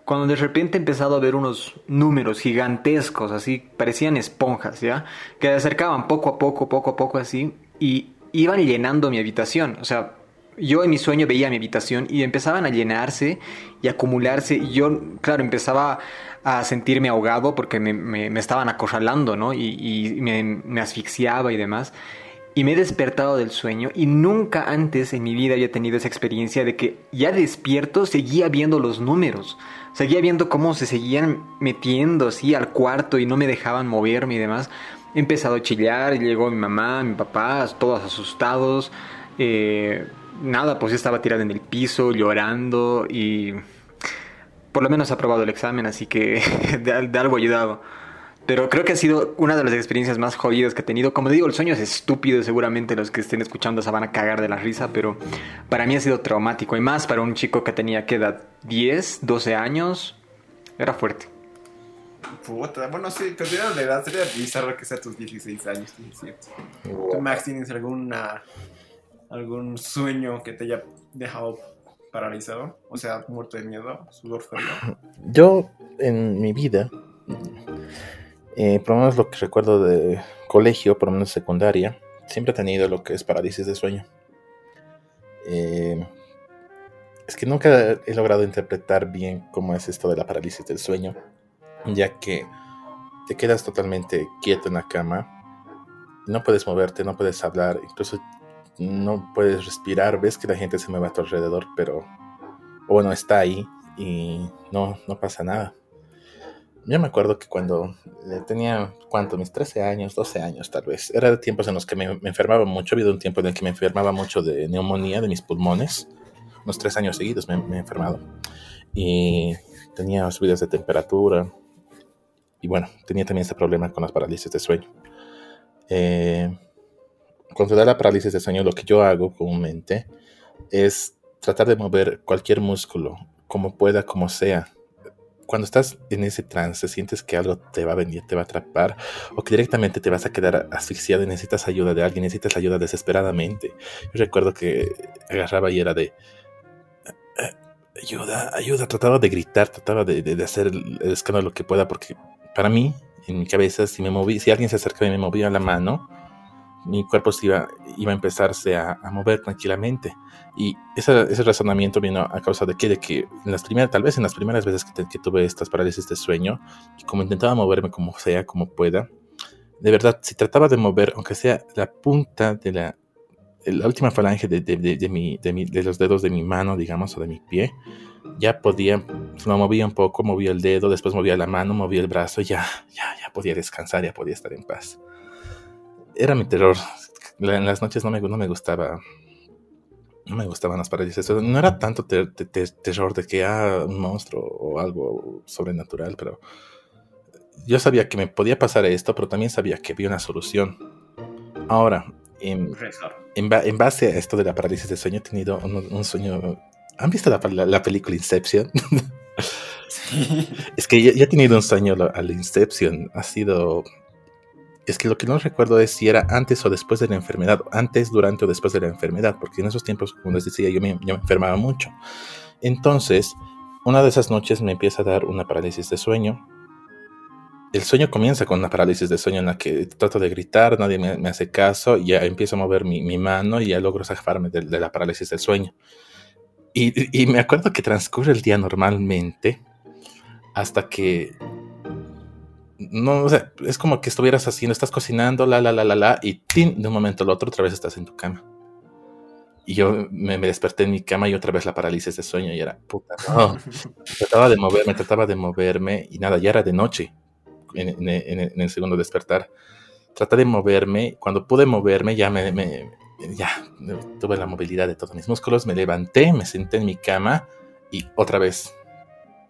cuando de repente he empezado a ver unos números gigantescos, así, parecían esponjas, ¿ya? Que se acercaban poco a poco, poco a poco así, y iban llenando mi habitación. O sea, yo en mi sueño veía mi habitación y empezaban a llenarse y acumularse, y yo, claro, empezaba a sentirme ahogado porque me, me, estaban acorralando, ¿no? Y, me asfixiaba y demás y me he despertado del sueño y nunca antes en mi vida había tenido esa experiencia de que ya despierto seguía viendo los números, seguía viendo cómo se seguían metiendo así al cuarto y no me dejaban moverme y demás. He empezado a chillar, llegó mi mamá, mi papá, todos asustados. Eh, nada, pues yo estaba tirado en el piso, llorando y por lo menos he aprobado el examen, así que (laughs) de, de algo ayudado. Pero creo que ha sido una de las experiencias más jodidas que he tenido. Como digo, el sueño es estúpido, seguramente los que estén escuchando se van a cagar de la risa, pero para mí ha sido traumático. Y más para un chico que tenía, ¿qué edad? ¿10, 12 años? Era fuerte. Puta, bueno, sí, considero la edad, sería bizarro que sea tus 16 años, 17. ¿Tú, Max, tienes alguna, algún sueño que te haya dejado paralizado? O sea, muerto de miedo, sudor frío. Yo, en mi vida, eh, por lo menos lo que recuerdo de colegio, por lo menos secundaria, siempre he tenido lo que es parálisis de sueño. Eh, es que nunca he logrado interpretar bien cómo es esto de la parálisis del sueño, ya que te quedas totalmente quieto en la cama, no puedes moverte, no puedes hablar, incluso no puedes respirar, ves que la gente se mueve a tu alrededor, pero bueno, está ahí y no, no pasa nada. Yo me acuerdo que cuando tenía, ¿cuánto? Mis 13 años, 12 años tal vez. Era de tiempos en los que me, enfermaba mucho. Ha habido un tiempo en el que me enfermaba mucho de neumonía de mis pulmones. Unos tres años seguidos me, he enfermado. Y tenía subidas de temperatura. Y bueno, tenía también ese problema con las parálisis de sueño. Eh, cuando da la parálisis de sueño, lo que yo hago comúnmente es tratar de mover cualquier músculo, como pueda, como sea cuando estás en ese trance, sientes que algo te va a venir, te va a atrapar, o que directamente te vas a quedar asfixiado y necesitas ayuda de alguien, necesitas ayuda desesperadamente. Yo recuerdo que agarraba y era de... Ayuda, ayuda, trataba de gritar, trataba de, hacer el, escándalo que pueda, porque para mí, en mi cabeza, si me moví, si alguien se acercaba y me movía la mano, mi cuerpo iba, iba a empezarse a, mover tranquilamente. Y ese razonamiento vino a causa de que, de que en las primeras, tal vez en las primeras veces que, tuve estas parálisis de sueño, como intentaba moverme como sea, como pueda, de verdad, si trataba de mover, aunque sea la punta de la, la última falange de, de, de, mi, de, los dedos de mi mano, digamos, o de mi pie, ya podía, lo movía un poco, movía el dedo, después movía la mano, movía el brazo, ya, ya, ya podía descansar, ya podía estar en paz era mi terror. En las noches no me, no me gustaba no me gustaban las parálisis. No era tanto terror de que ah, un monstruo o algo sobrenatural, pero yo sabía que me podía pasar esto, pero también sabía que había una solución. Ahora, en, en, base a esto de la parálisis de sueño, he tenido un, sueño. ¿Han visto la, película Inception? (laughs) Sí. es que ya, he tenido un sueño al Inception. Ha sido es que lo que no recuerdo es si era antes o después de la enfermedad, antes, durante o después de la enfermedad, porque en esos tiempos, como les decía, yo me, enfermaba mucho. Entonces, una de esas noches me empieza a dar una parálisis de sueño. El sueño comienza con una parálisis de sueño en la que trato de gritar, nadie me, hace caso, ya empiezo a mover mi, mano y ya logro zafarme de, la parálisis del sueño. Y, me acuerdo que transcurre el día normalmente hasta que no, o sea, es como que estuvieras haciendo, estás cocinando, la, la, la, la, la, y ¡tin! de un momento al otro otra vez estás en tu cama. Y yo me, desperté en mi cama y otra vez la parálisis de sueño y era, puta, no. (laughs) trataba de moverme, trataba de moverme y nada, ya era de noche en, el segundo despertar. Traté de moverme, cuando pude moverme ya me, me, ya tuve la movilidad de todos mis músculos, me levanté, me senté en mi cama y otra vez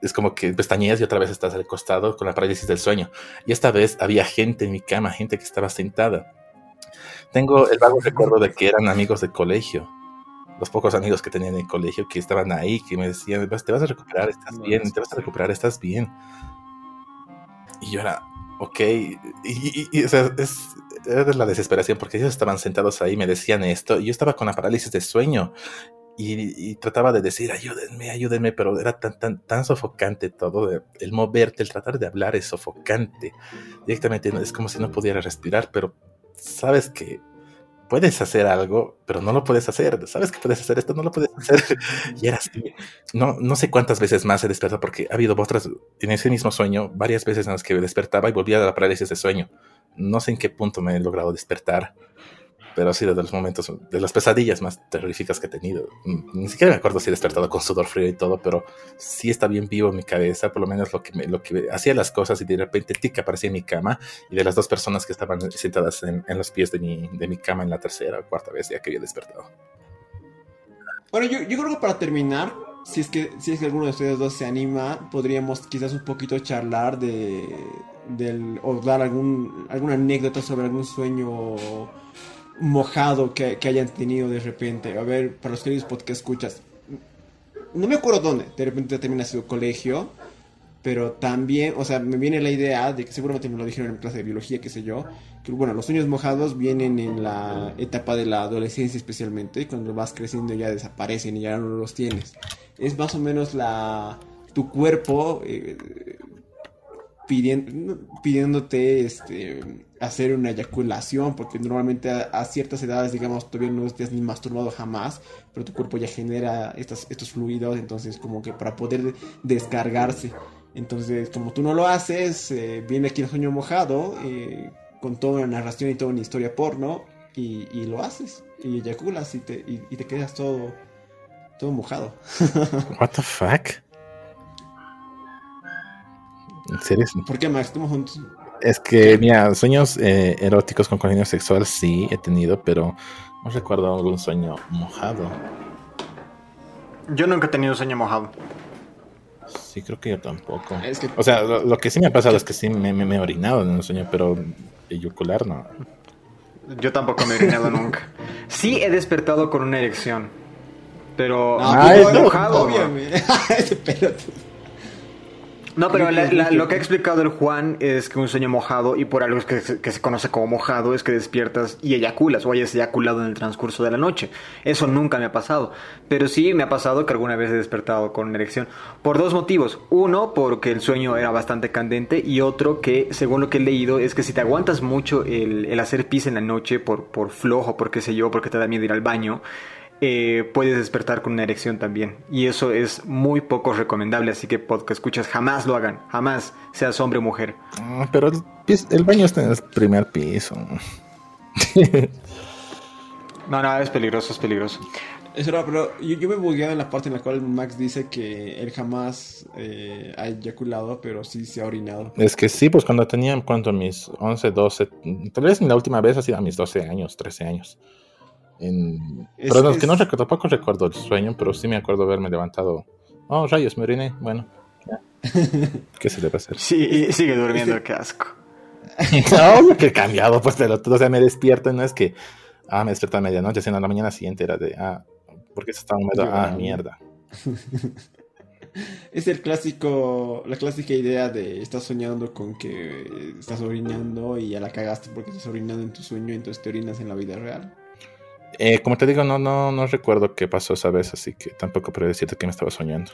es como que pestañeas y otra vez estás al costado con la parálisis del sueño. Y esta vez había gente en mi cama, gente que estaba sentada. Tengo el vago recuerdo de que eran amigos de colegio. Los pocos amigos que tenía en el colegio que estaban ahí, que me decían, te vas a recuperar, estás bien, te vas a recuperar, estás bien. Y yo era, ok. Y, o sea, es, era la desesperación porque ellos estaban sentados ahí, me decían esto, y yo estaba con la parálisis de sueño y, trataba de decir, ayúdenme, ayúdenme, pero era tan, tan, tan sofocante todo, el moverte, el tratar de hablar es sofocante. Directamente es como si no pudiera respirar, pero sabes que puedes hacer algo, pero no lo puedes hacer. Sabes que puedes hacer esto, no lo puedes (laughs) hacer. y era así. No, no sé cuántas veces más he despertado, porque ha habido otras, en ese mismo sueño, varias veces en las que despertaba y volvía a la parálisis de sueño. No sé en qué punto me he logrado despertar pero ha sido de los momentos, de las pesadillas más terroríficas que he tenido. Ni siquiera me acuerdo si he despertado con sudor frío y todo, pero sí está bien vivo en mi cabeza, por lo menos lo que, lo que hacía las cosas y de repente tica aparecía en mi cama y de las dos personas que estaban sentadas en, los pies de mi, de mi cama en la tercera o cuarta vez ya que había despertado. Bueno, yo, yo creo que para terminar, si es que si es que alguno de ustedes dos se anima, podríamos quizás un poquito charlar de del o dar algún alguna anécdota sobre algún sueño mojado que, hayan tenido de repente. A ver, para los queridos podcast escuchas, no me acuerdo dónde, de repente también ha sido colegio, pero también, o sea, me viene la idea de que seguramente me lo dijeron en clase de biología, qué sé yo, que bueno, los sueños mojados vienen en la etapa de la adolescencia especialmente, y cuando vas creciendo ya desaparecen y ya no los tienes. Es más o menos la tu cuerpo eh, pidiendo, pidiéndote este, hacer una eyaculación, porque normalmente a, ciertas edades, digamos, todavía no estés ni masturbado jamás, pero tu cuerpo ya genera estos, estos fluidos, entonces como que para poder descargarse. Entonces, como tú no lo haces, eh, viene aquí el sueño mojado, eh, con toda una narración y toda una historia porno, y, y lo haces, y eyaculas y te, y, te quedas todo, todo mojado. (laughs) What the fuck? ¿En serio? ¿Por qué, Max? Estamos juntos. Es que, mira, sueños eh, eróticos con contenido sexual sí he tenido, pero no recuerdo algún sueño mojado. Yo nunca he tenido sueño mojado. Sí, creo que yo tampoco. O sea, lo, que sí me ha pasado es que sí me, he orinado en un sueño, pero eyucular no. Yo tampoco me he orinado nunca. Sí he despertado con una erección. Pero. No, mojado. Obviamente. Ese no, pero lo que ha explicado el Juan es que un sueño mojado, y por algo que se, que se conoce como mojado, es que despiertas y eyaculas o hayas eyaculado en el transcurso de la noche. Eso nunca me ha pasado. Pero sí me ha pasado que alguna vez he despertado con erección. Por dos motivos. Uno, porque el sueño era bastante candente, y otro, que según lo que he leído, es que si te aguantas mucho el, el hacer pis en la noche por, por flojo, por qué sé yo, porque te da miedo ir al baño, eh, puedes despertar con una erección también. Y eso es muy poco recomendable, así que podcast escuchas, jamás lo hagan, jamás, seas hombre o mujer. Ah, pero el, baño está en el primer piso. (laughs) no, no, es peligroso, es peligroso. Es pero yo, me he bugueado en la parte en la cual Max dice que él jamás eh, ha eyaculado, pero sí se ha orinado. Es que sí, pues cuando tenía, ¿cuánto? Mis 11, 12, tal vez la última vez ha sido a mis 12 años, 13 años. En... Es- pero no, es que no recuerdo, tampoco recuerdo el sueño, pero sí me acuerdo haberme levantado. Oh, rayos, me oriné. Bueno. (laughs) ¿qué se le va a hacer? Sí, sigue durmiendo, qué asco. (laughs) no, que he cambiado, pues de lo. O sea, me despierto y no es que, ah, me despierto a medianoche, sino a la mañana siguiente era de, ah, porque se está húmedo, ah, mierda. (laughs) Es el clásico, la clásica idea de estás soñando con que estás orinando y ya la cagaste porque estás orinando en tu sueño, entonces te orinas en la vida real. Eh, como te digo, no, no, no recuerdo qué pasó esa vez, así que tampoco puedo decirte que me estaba soñando.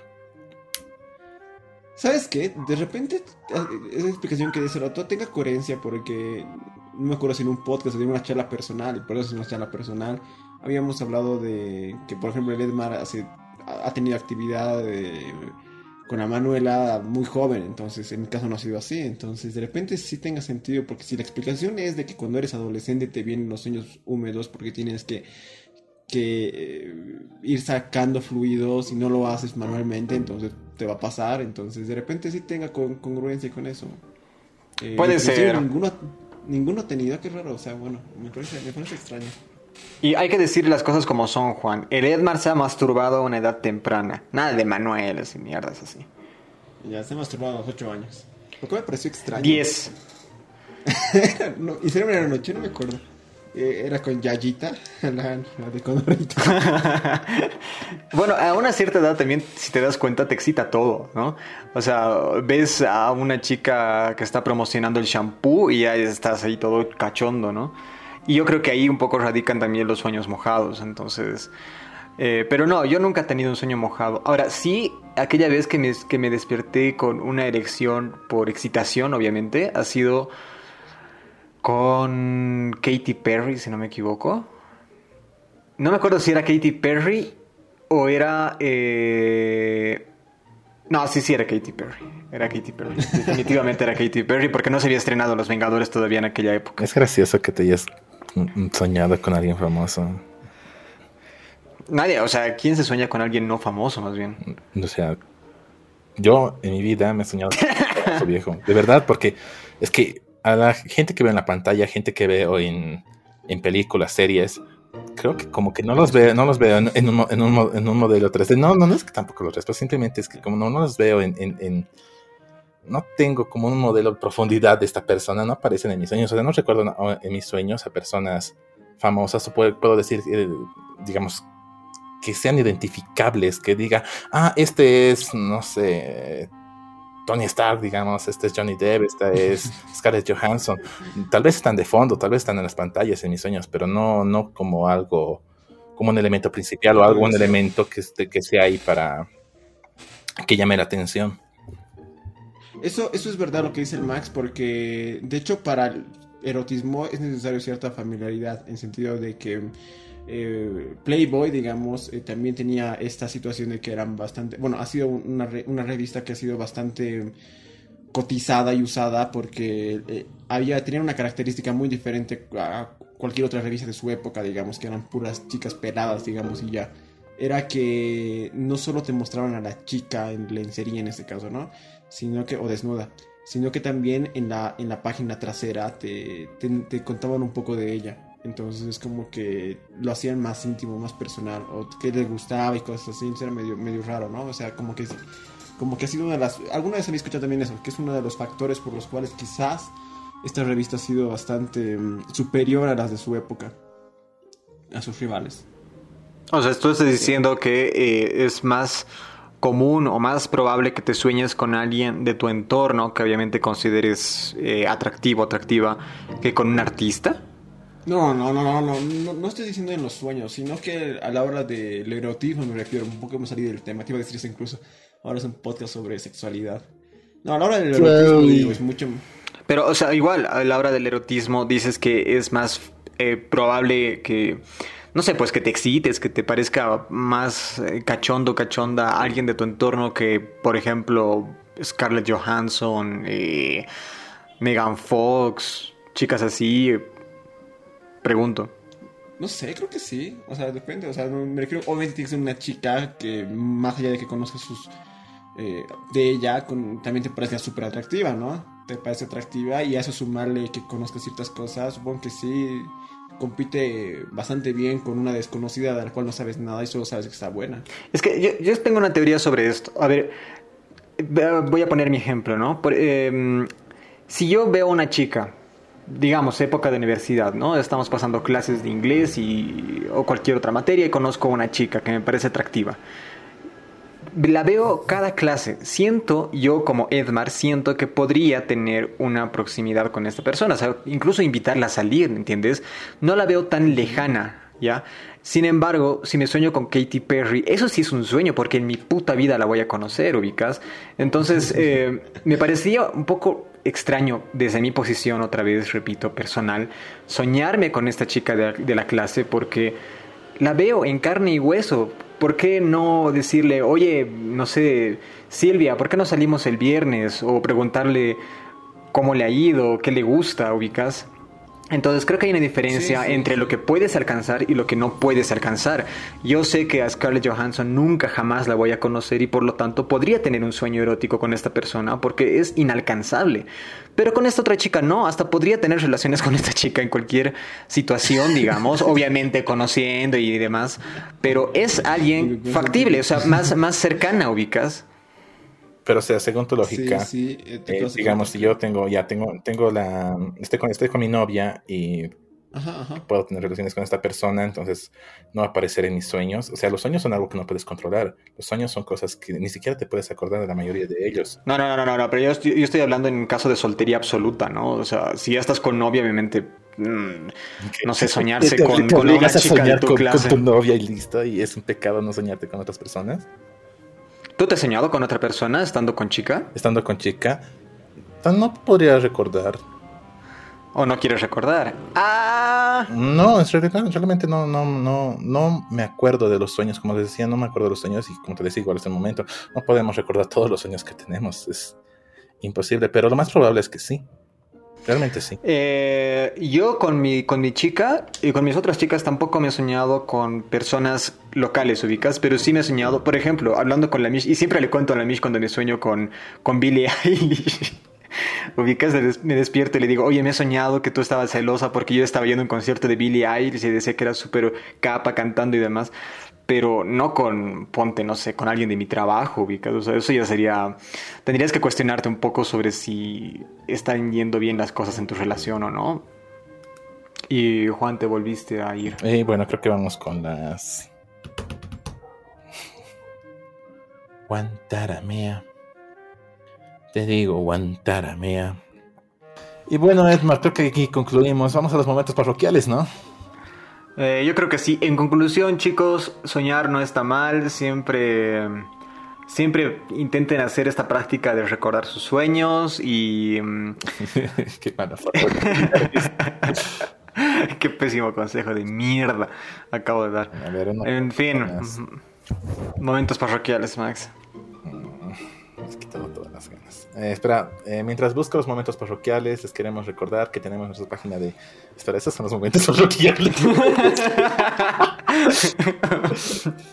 ¿Sabes qué? De repente, eh, esa explicación que dice el otro tenga coherencia porque no me acuerdo si en un podcast o en una charla personal, por eso es una charla personal, habíamos hablado de que, por ejemplo, el Edmar hace, ha tenido actividad eh, con la Manuela muy joven, entonces en mi caso no ha sido así, entonces de repente sí tenga sentido, porque si la explicación es de que cuando eres adolescente te vienen los sueños húmedos porque tienes que que eh, ir sacando fluidos y no lo haces manualmente, entonces te va a pasar, entonces de repente sí tenga con- congruencia con eso. Eh, Puede ser. Ninguno, ninguno ha tenido, qué raro, o sea, bueno, me parece, me parece extraño. Y hay que decir las cosas como son, Juan. El Edmar se ha masturbado a una edad temprana. Nada de Manuelas y mierdas así. Ya se masturbado a los 8 años. Lo que me pareció extraño. 10. (laughs) no, hicieron en la noche, no me acuerdo. Eh, era con Yayita, (laughs) la, la de Condorito. (laughs) Bueno, a una cierta edad también, si te das cuenta, te excita todo, ¿no? O sea, ves a una chica que está promocionando el shampoo y ya estás ahí todo cachondo, ¿no? Y yo creo que ahí un poco radican también los sueños mojados, entonces... eh, pero no, yo nunca he tenido un sueño mojado. Ahora, sí, aquella vez que me, que me desperté con una erección por excitación, obviamente, ha sido con Katy Perry, si no me equivoco. No me acuerdo si era Katy Perry o era... eh, No, sí, sí era Katy Perry. Era Katy Perry. Definitivamente era Katy Perry porque no se había estrenado Los Vengadores todavía en aquella época. Es gracioso que te hayas soñado con alguien famoso. Nadie, o sea, ¿quién se sueña con alguien no famoso más bien? O sea, yo en mi vida me he soñado con un famoso viejo. De verdad, porque es que a la gente que veo en la pantalla, gente que veo en, en películas, series, creo que como que no los veo, no los veo en, en un, en un en un modelo 3D. No, no, no es que tampoco los respeto, simplemente es que como no, no los veo en- No tengo como un modelo de profundidad de esta persona, no aparecen en mis sueños. O sea, no recuerdo en mis sueños a personas famosas, o puedo, puedo decir, eh, digamos, que sean identificables, que diga, ah, este es, no sé, Tony Stark, digamos, este es Johnny Depp, esta es (laughs) Scarlett Johansson. Tal vez están de fondo, tal vez están en las pantallas en mis sueños, pero no, no como algo, como un elemento principal o algún elemento que, esté- que sea ahí para que llame la atención. Eso, eso es verdad lo que dice el Max, porque de hecho para el erotismo es necesario cierta familiaridad, en sentido de que eh, Playboy, digamos, eh, también tenía esta situación de que eran bastante, bueno, ha sido una, una revista que ha sido bastante cotizada y usada porque eh, había, tenía una característica muy diferente a cualquier otra revista de su época, digamos, que eran puras chicas peladas, digamos, y ya. Era que no solo te mostraban a la chica en lencería en este caso, ¿no? Sino que, o desnuda, sino que también en la, en la página trasera te, te, contaban un poco de ella. Entonces es como que lo hacían más íntimo, más personal, o que les gustaba y cosas así, era medio, medio raro, ¿no? O sea, como que, como que ha sido una de las... Alguna vez había escuchado también eso, que es uno de los factores por los cuales quizás esta revista ha sido bastante mm, superior a las de su época, a sus rivales. O sea, tú estás diciendo que eh, es más común o más probable que te sueñes con alguien de tu entorno que obviamente consideres eh, atractivo, atractiva, que con un artista. No, no, no, no, no, no, no estoy diciendo en los sueños, sino que a la hora del erotismo me refiero, un poco hemos salido del tema, te iba a decir eso incluso, ahora es un podcast sobre sexualidad. No, a la hora del erotismo digo, es mucho... Pero, o sea, igual, a la hora del erotismo dices que es más eh, probable que, no sé, pues que te excites, que te parezca más eh, cachondo, cachonda alguien de tu entorno que, por ejemplo, Scarlett Johansson, eh, Megan Fox, chicas así. Pregunto. No sé, creo que sí, o sea, depende, o sea, me refiero, obviamente tiene que ser una chica que más allá de que conozcas sus... eh, de ella, con- también te parece súper atractiva, ¿no? Te parece atractiva y a eso sumarle que conozcas ciertas cosas, supongo que sí, compite bastante bien con una desconocida de la cual no sabes nada y solo sabes que está buena. Es que yo, yo tengo una teoría sobre esto. A ver, voy a poner mi ejemplo, ¿no? Por, eh, si yo veo a una chica, digamos, época de universidad, ¿no? Estamos pasando clases de inglés y, o cualquier otra materia y conozco a una chica que me parece atractiva. La veo cada clase. Siento, yo como Edmar, siento que podría tener una proximidad con esta persona. O sea, incluso invitarla a salir, ¿entiendes? No la veo tan lejana, ¿ya? Sin embargo, si me sueño con Katy Perry, eso sí es un sueño porque en mi puta vida la voy a conocer, ubicas. Entonces, (laughs) eh, me parecía un poco extraño desde mi posición, otra vez, repito, personal, soñarme con esta chica de, de la clase porque la veo en carne y hueso. ¿Por qué no decirle, oye, no sé, Silvia, ¿por qué no salimos el viernes? O preguntarle cómo le ha ido, qué le gusta, ubicas. Entonces creo que hay una diferencia Sí, sí, entre sí. lo que puedes alcanzar y lo que no puedes alcanzar. Yo sé que a Scarlett Johansson nunca jamás la voy a conocer y por lo tanto podría tener un sueño erótico con esta persona porque es inalcanzable. Pero con esta otra chica no, hasta podría tener relaciones con esta chica en cualquier situación, digamos, (laughs) obviamente conociendo y demás, pero es alguien factible, o sea, más, más cercana, ubicas. Pero o sea, según tu lógica, Sí, sí, eh, te eh, digamos, si yo tengo, ya tengo, tengo la, estoy con, estoy con mi novia y Ajá, ajá. puedo tener relaciones con esta persona, entonces no va a aparecer en mis sueños. O sea, los sueños son algo que no puedes controlar. Los sueños son cosas que ni siquiera te puedes acordar de la mayoría de ellos. No, no, no, no, no, pero yo estoy, yo estoy hablando en caso de soltería absoluta, ¿no? O sea, si ya estás con novia, obviamente, mm, no sé, (laughs) soñarse Te- con, te con una chica de soñar tu con, clase. con tu novia y listo, y es un pecado no soñarte con otras personas. ¿Tú te has soñado con otra persona estando con chica? Estando con chica, no podría recordar. ¿O no quieres recordar? Ah, No, en realidad, realmente no, no, no, no me acuerdo de los sueños. Como les decía, no me acuerdo de los sueños y como te decía, igual hasta el momento, no podemos recordar todos los sueños que tenemos. Es imposible, pero lo más probable es que sí. Realmente sí. Eh, yo con mi, con mi chica y con mis otras chicas tampoco me he soñado con personas locales ubicas, pero sí me he soñado, por ejemplo, hablando con la Mish, y siempre le cuento a la Mish cuando me sueño con, con Billie Eilish. (laughs) Ubicas, me des- me despierto y le digo, oye, me he soñado que tú estabas celosa porque yo estaba yendo a un concierto de Billie Eilish y decía que era súper capa cantando y demás, pero no con, ponte, no sé, con alguien de mi trabajo, ubicas, o sea, eso ya sería, tendrías que cuestionarte un poco sobre si están yendo bien las cosas en tu relación o no. Y Juan, te volviste a ir. Y bueno, creo que vamos con las. Guantaramea. Te digo, Guantaramea. Y bueno, Edmar, creo que aquí concluimos. Vamos a los momentos parroquiales, ¿no? Eh, yo creo que sí. En conclusión, chicos, soñar no está mal. Siempre, siempre intenten hacer esta práctica de recordar sus sueños y... mm, (laughs) Qué mala. (laughs) Qué pésimo consejo de mierda acabo de dar. Ver, En fin, mm, momentos parroquiales, Max. Me has quitado todas las ganas. Eh, espera, eh, mientras busco los momentos parroquiales, les queremos recordar que tenemos nuestra página de. Espera, esos son los momentos (laughs) parroquiales. (laughs)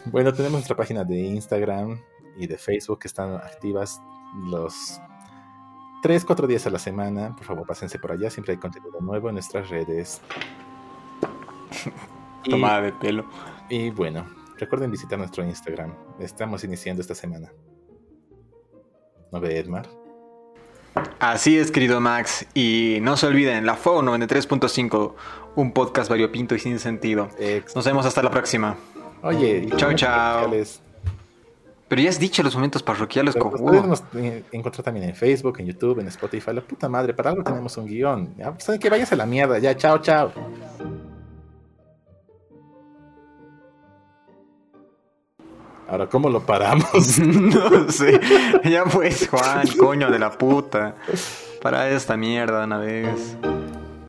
bueno, tenemos nuestra página de Instagram y de Facebook que están activas los 3, 4 días a la semana. Por favor, pásense por allá. Siempre hay contenido nuevo en nuestras redes. (laughs) Tomada de pelo. y bueno, recuerden visitar nuestro Instagram. Estamos iniciando esta semana. ¿No ve Edmar? Así es, querido Max. Y no se olviden, la FO 93.5, un podcast variopinto y sin sentido. Nos vemos hasta la próxima. Oye, Chao, chao. Pero ya has dicho los momentos parroquiales, pero podemos eh, encontrar también en Facebook, en YouTube, en Spotify. La puta madre, para algo tenemos un guion. Ya, pues, ¿saben que vayas a la mierda. Ya, chao, chao. Ahora, ¿cómo lo paramos? (laughs) no sé. (laughs) Ya pues, Juan, coño de la puta. Para esta mierda una vez.